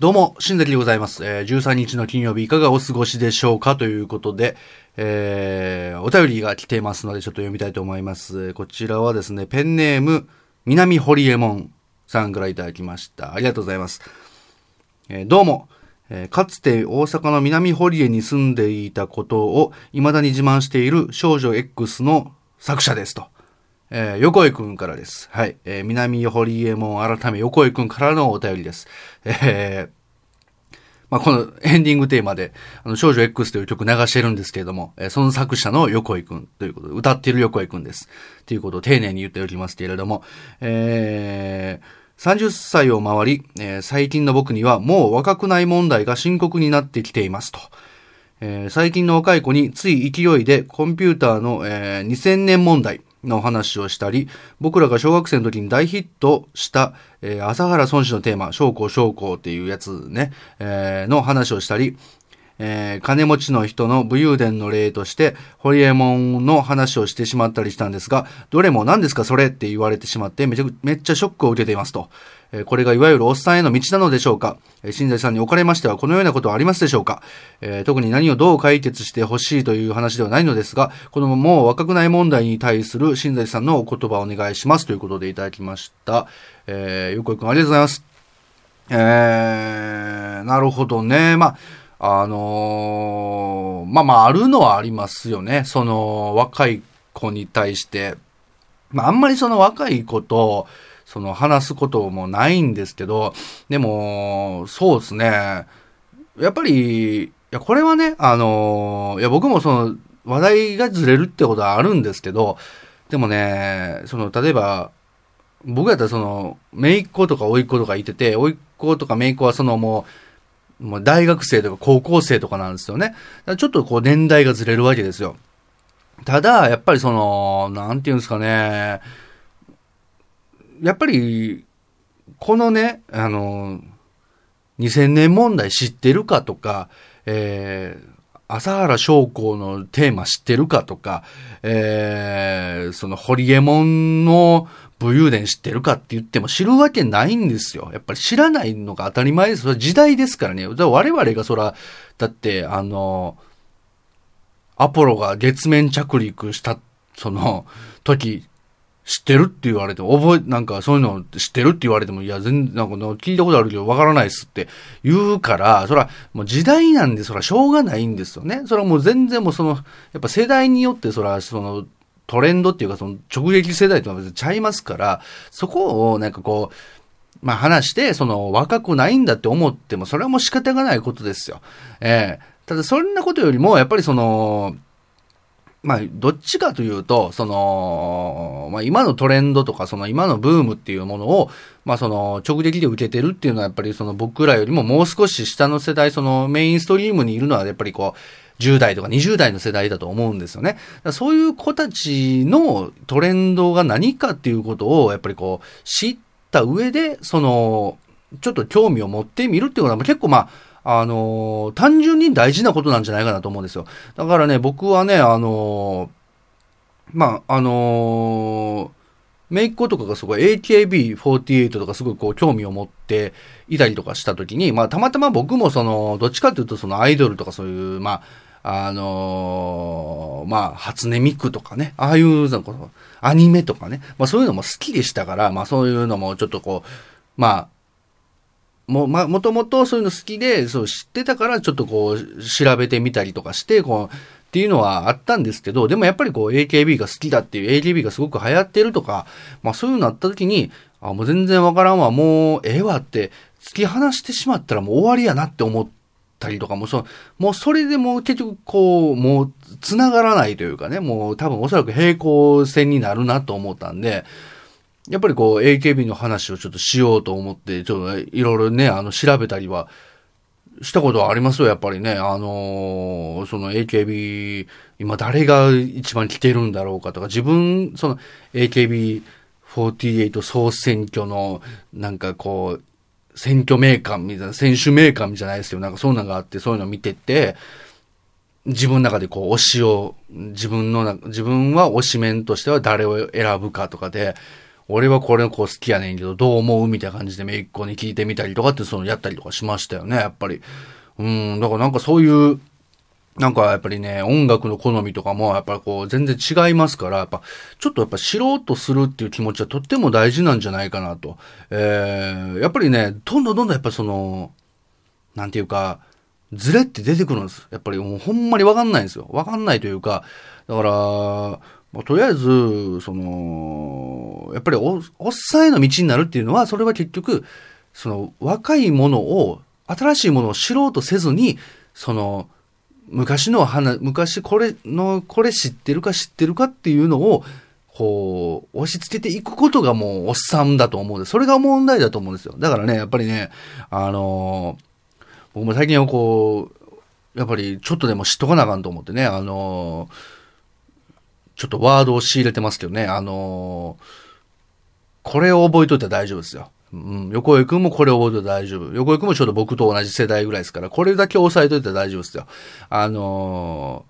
どうも、新崎でございます。えー、13日の金曜日いかがお過ごしでしょうかということで、えー、お便りが来ていますのでちょっと読みたいと思います。こちらはですね、ペンネーム、南堀エモンさんからいただきました。ありがとうございます。えー、どうも、えー、かつて大阪の南堀江に住んでいたことを未だに自慢している少女 X の作者ですと。えー、横井くんからです。はい。えー、南堀江門改め横井くんからのお便りです。えー、まあ、このエンディングテーマで、あの、少女 X という曲流してるんですけれども、えー、その作者の横井くんということで、歌っている横井くんです。ということを丁寧に言っておきますけれども、えー、30歳を回り、えー、最近の僕にはもう若くない問題が深刻になってきていますと。えー、最近の若い子につい勢いでコンピューターの、えー、2000年問題、の話をしたり、僕らが小学生の時に大ヒットした、えー、朝原孫子のテーマ、将校将校っていうやつね、えー、の話をしたり、えー、金持ちの人の武勇伝の例として、ホリエモンの話をしてしまったりしたんですが、どれも何ですかそれって言われてしまってめちゃめっちゃショックを受けていますと。え、これがいわゆるおっさんへの道なのでしょうか、え、新財さんにおかれましてはこのようなことはありますでしょうか、え、特に何をどう解決してほしいという話ではないのですが、このもう若くない問題に対する新財さんのお言葉をお願いしますということでいただきました。えー、よくよくありがとうございます。えー、なるほどね。まああのー、まあまああるのはありますよね。その若い子に対して。まああんまりその若い子と、その話すこともないんですけど、でも、そうですね。やっぱり、いや、これはね、あの、いや、僕もその、話題がずれるってことはあるんですけど、でもね、その、例えば、僕やったらその、姪っ子とか甥っ子とかいてて、甥っ子とか姪っ子はそのもう、もう大学生とか高校生とかなんですよね。ちょっとこう年代がずれるわけですよ。ただ、やっぱりその、なんていうんですかね、やっぱり、このね、あの、2000年問題知ってるかとか、えー、朝原将校のテーマ知ってるかとか、えー、そのホリエモンの武勇伝知ってるかって言っても知るわけないんですよ。やっぱり知らないのが当たり前です。それ時代ですからね。ら我々がそら、だって、あの、アポロが月面着陸した、その、時、知ってるって言われても、覚え、なんかそういうの知ってるって言われても、いや、全然、なんか聞いたことあるけどわからないっすって言うから、そら、もう時代なんで、そら、しょうがないんですよね。それはもう全然もうその、やっぱ世代によって、そら、その、トレンドっていうか、その直撃世代とは別にちゃいますから、そこをなんかこう、まあ話して、その若くないんだって思っても、それはもう仕方がないことですよ。ええー、ただそんなことよりも、やっぱりその、まあ、どっちかというと、その、まあ、今のトレンドとか、その今のブームっていうものを、まあ、その、直撃で受けてるっていうのは、やっぱりその僕らよりももう少し下の世代、そのメインストリームにいるのは、やっぱりこう、10代とか20代の世代だと思うんですよね。そういう子たちのトレンドが何かっていうことをやっぱりこう知った上で、その、ちょっと興味を持ってみるっていうのは結構まあ、あのー、単純に大事なことなんじゃないかなと思うんですよ。だからね、僕はね、あのー、まあ、あのー、メイクとかがすごい AKB48 とかすごいこう興味を持っていたりとかした時に、まあたまたま僕もその、どっちかというとそのアイドルとかそういう、まあ、あのー、まあ、初音ミクとかね、ああいう、なんか、アニメとかね、まあそういうのも好きでしたから、まあそういうのもちょっとこう、まあ、も、ま、もともとそういうの好きで、そう知ってたから、ちょっとこう、調べてみたりとかして、こう、っていうのはあったんですけど、でもやっぱりこう AKB が好きだっていう、AKB がすごく流行ってるとか、まあそういうのあった時に、あ、もう全然わからんわ、もうええわって、突き放してしまったらもう終わりやなって思ったりとかも、そもうそれでも結局こう、もう繋がらないというかね、もう多分おそらく平行線になるなと思ったんで、やっぱりこう AKB の話をちょっとしようと思って、ちょっといろいろね、あの調べたりはしたことはありますよ、やっぱりね。あのー、その AKB、今誰が一番来てるんだろうかとか、自分、その AKB48 総選挙の、なんかこう、選挙名鑑みたいな、選手名鑑じゃないですけど、なんかそういうのがあって、そういうのを見てて、自分の中でこう、推しを、自分の、自分は推し面としては誰を選ぶかとかで、俺はこれの子好きやねんけど、どう思うみたいな感じでめいっ子に聞いてみたりとかってそのやったりとかしましたよね、やっぱり。うん、だからなんかそういう、なんかやっぱりね、音楽の好みとかもやっぱりこう全然違いますから、やっぱちょっとやっぱ知ろうとするっていう気持ちはとっても大事なんじゃないかなと。えー、やっぱりね、どんどんどんどんやっぱその、なんていうか、ズレって出てくるんです。やっぱりもうほんまにわかんないんですよ。わかんないというか、だから、まあ、とりあえず、その、やっぱりお、おっさんへの道になるっていうのは、それは結局、その、若いものを、新しいものを知ろうとせずに、その、昔の話、昔これの、これ知ってるか知ってるかっていうのを、こう、押し付けていくことがもうおっさんだと思うんです。それが問題だと思うんですよ。だからね、やっぱりね、あのー、僕も最近はこう、やっぱりちょっとでも知っとかなあかんと思ってね、あのー、ちょっとワードを仕入れてますけどね、あのー、これを覚えといたら大丈夫ですよ。うん、横井くんもこれを覚えて大丈夫。横井くんもちょうど僕と同じ世代ぐらいですから、これだけ押さえといたら大丈夫ですよ。あの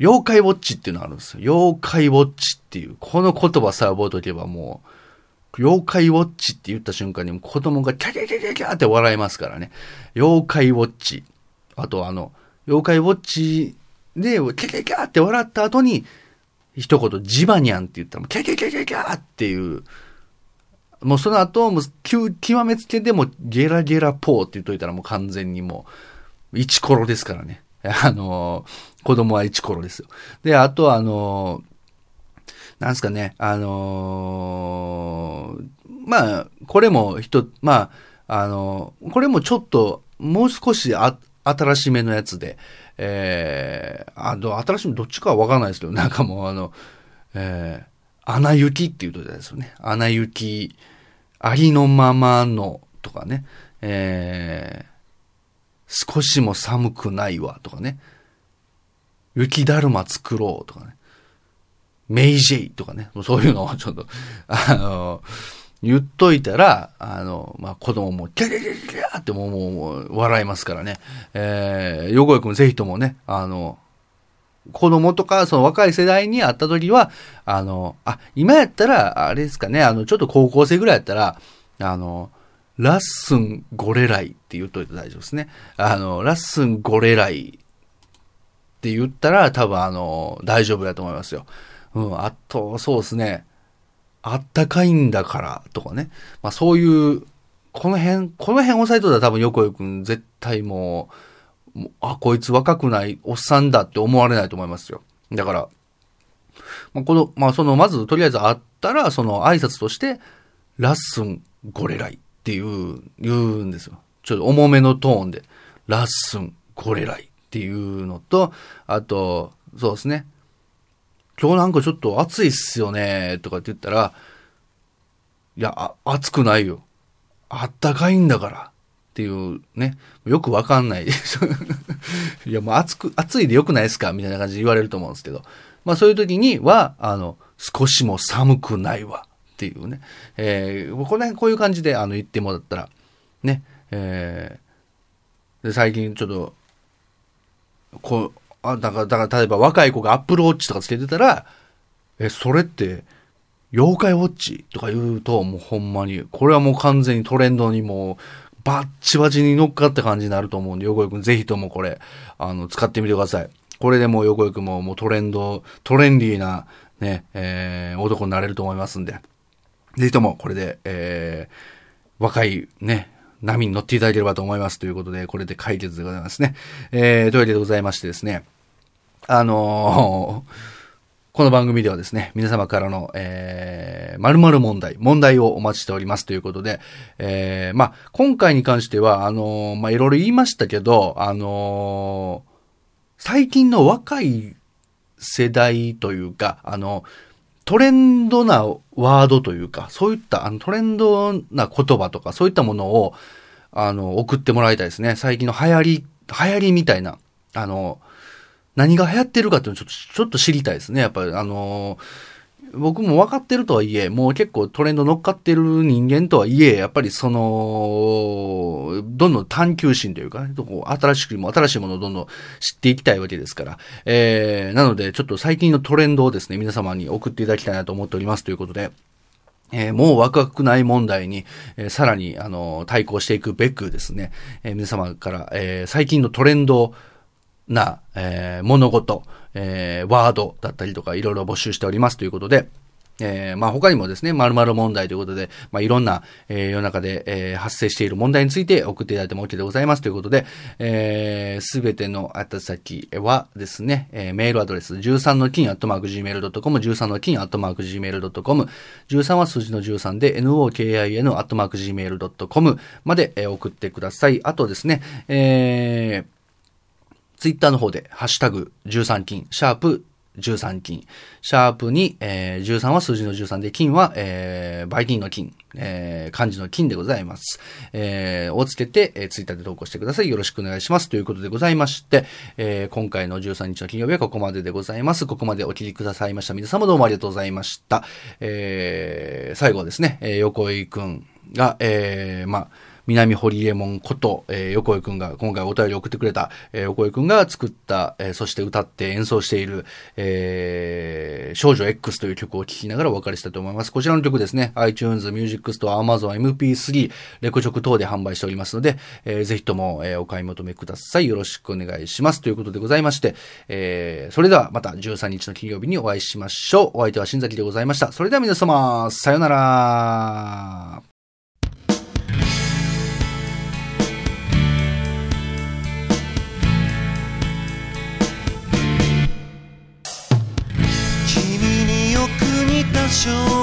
ー、妖怪ウォッチっていうのがあるんですよ。妖怪ウォッチっていう、この言葉さえ覚えとけばもう、妖怪ウォッチって言った瞬間に子供がキャキャキャキャキャって笑いますからね。妖怪ウォッチ。あとあの、妖怪ウォッチでキャキャキャって笑った後に、一言ジバニャンって言ったら、キャキャキャキャキャっていう、もうその後、もう、極めつけでもゲラゲラポーって言っといたらもう完全にもう、イチコロですからね。あの、子供はイチコロですよ。で、あとはあの、なんすかね、あのまあ、これも人、まあ、あの、これもちょっと、もう少しあ新しめのやつで、えー、あの、新しめどっちかはわかんないですけど、なんかもうあの、えー、穴行きっていうとですよね。穴行き、ありのままのとかね、えー、少しも寒くないわとかね、雪だるま作ろうとかね、メイジェイとかね、そういうのをちょっと、あの、言っといたら、あの、まあ、子供も、キャキャキャキャってもう、もう、笑いますからね。えー、横井くんぜひともね、あの、子供とか、その若い世代に会った時は、あの、あ、今やったら、あれですかね、あの、ちょっと高校生ぐらいやったら、あの、ラッスンゴレライって言っといて大丈夫ですね。あの、ラッスンゴレライって言ったら、多分あの、大丈夫だと思いますよ。うん、あと、そうですね。あったかいんだからとかね。まあそういう、この辺、この辺押さえとったら多分横井くん絶対もう、あ、こいつ若くないおっさんだって思われないと思いますよ。だから、まあ、この、まあ、その、まず、とりあえず会ったら、その挨拶として、ラッスンゴレライっていう、言うんですよ。ちょっと重めのトーンで、ラッスンゴレライっていうのと、あと、そうですね。今日なんかちょっと暑いっすよね、とかって言ったら、いや、暑くないよ。あったかいんだから。っていうね、よくわかんないです。いや、もう暑く、暑いでよくないですか？みたいな感じで言われると思うんですけど。まあそういう時には、あの、少しも寒くないわっていうね。えー、この辺こういう感じであの言ってもらったら、ね、えー、で最近ちょっと、こう、あ、だから、だから例えば若い子がアップルウォッチとかつけてたら、え、それって、妖怪ウォッチとか言うと、もうほんまに、これはもう完全にトレンドにもうバッチバチに乗っかった感じになると思うんで、横井くんぜひともこれ、あの、使ってみてください。これでもう横井くんももうトレンド、トレンディーな、ね、えー、男になれると思いますんで、ぜひともこれで、えー、若いね、波に乗っていただければと思いますということで、これで解決でございますね。えー、というわけでございましてですね、あのー この番組ではですね、皆様からの、えー、〇〇問題、問題をお待ちしておりますということで、えー、まあ、今回に関しては、あのー、まあ、いろいろ言いましたけど、あのー、最近の若い世代というか、あの、トレンドなワードというか、そういったあのトレンドな言葉とか、そういったものを、あの、送ってもらいたいですね。最近の流行り、流行りみたいな、あの、何が流行ってるかっていうのをちょっと、ちょっと知りたいですね。やっぱり、あの、僕も分かってるとはいえ、もう結構トレンド乗っかってる人間とはいえ、やっぱりその、どんどん探求心というか、ね、新しくも新しいものをどんどん知っていきたいわけですから。えー、なので、ちょっと最近のトレンドをですね、皆様に送っていただきたいなと思っておりますということで、えー、もうワクワクない問題に、えー、さらに、あの、対抗していくべくですね、え皆様から、え最近のトレンドをな、え物事、えワードだったりとか、いろいろ募集しておりますということで、えー、まあ他にもですね、〇〇問題ということで、まあいろんな、えー、世の中で、えー、発生している問題について送っていただいても OK でございますということで、え、すべての宛先はですね、え、メールアドレス13の金アットマーク Gmail.com、13の金アットマーク Gmail.com、13は数字の13で nokin アットマーク Gmail.com まで、え、送ってください。あとですね、えー、ツイッターの方で、ハッシュタグ13金、シャープ13金。シャープに、えー、13は数字の13で、金は、えー、バイキンの金、えー、漢字の金でございます。えー、をつけて、えー、ツイッターで投稿してください。よろしくお願いします。ということでございまして、えー、今回の13日の金曜日はここまででございます。ここまでお聞きくださいました。皆様どうもありがとうございました。えー、最後はですね、えー、横井くんが、えー、まあ、南堀江門こと、えー、横井くんが、今回お便り送ってくれた、えー、横井くんが作った、えー、そして歌って演奏している、えー、少女 X という曲を聴きながらお別れしたいと思います。こちらの曲ですね、iTunes Music Store、Amazon MP3、レコチョク等で販売しておりますので、えー、ぜひとも、えー、お買い求めください。よろしくお願いします。ということでございまして、えー、それではまた13日の金曜日にお会いしましょう。お相手は新崎でございました。それでは皆様、さよなら。少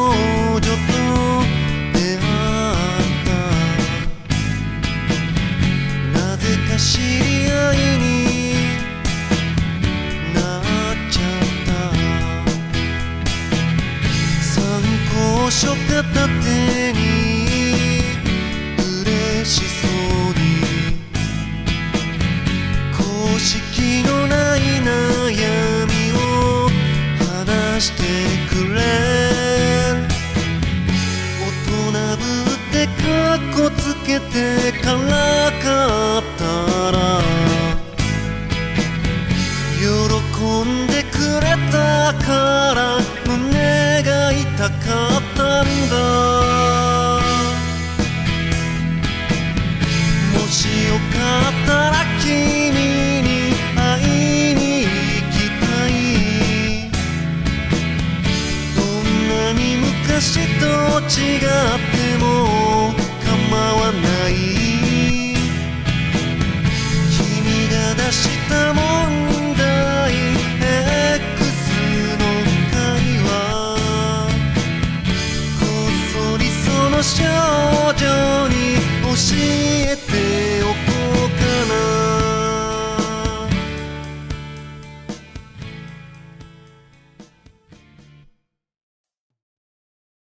明日も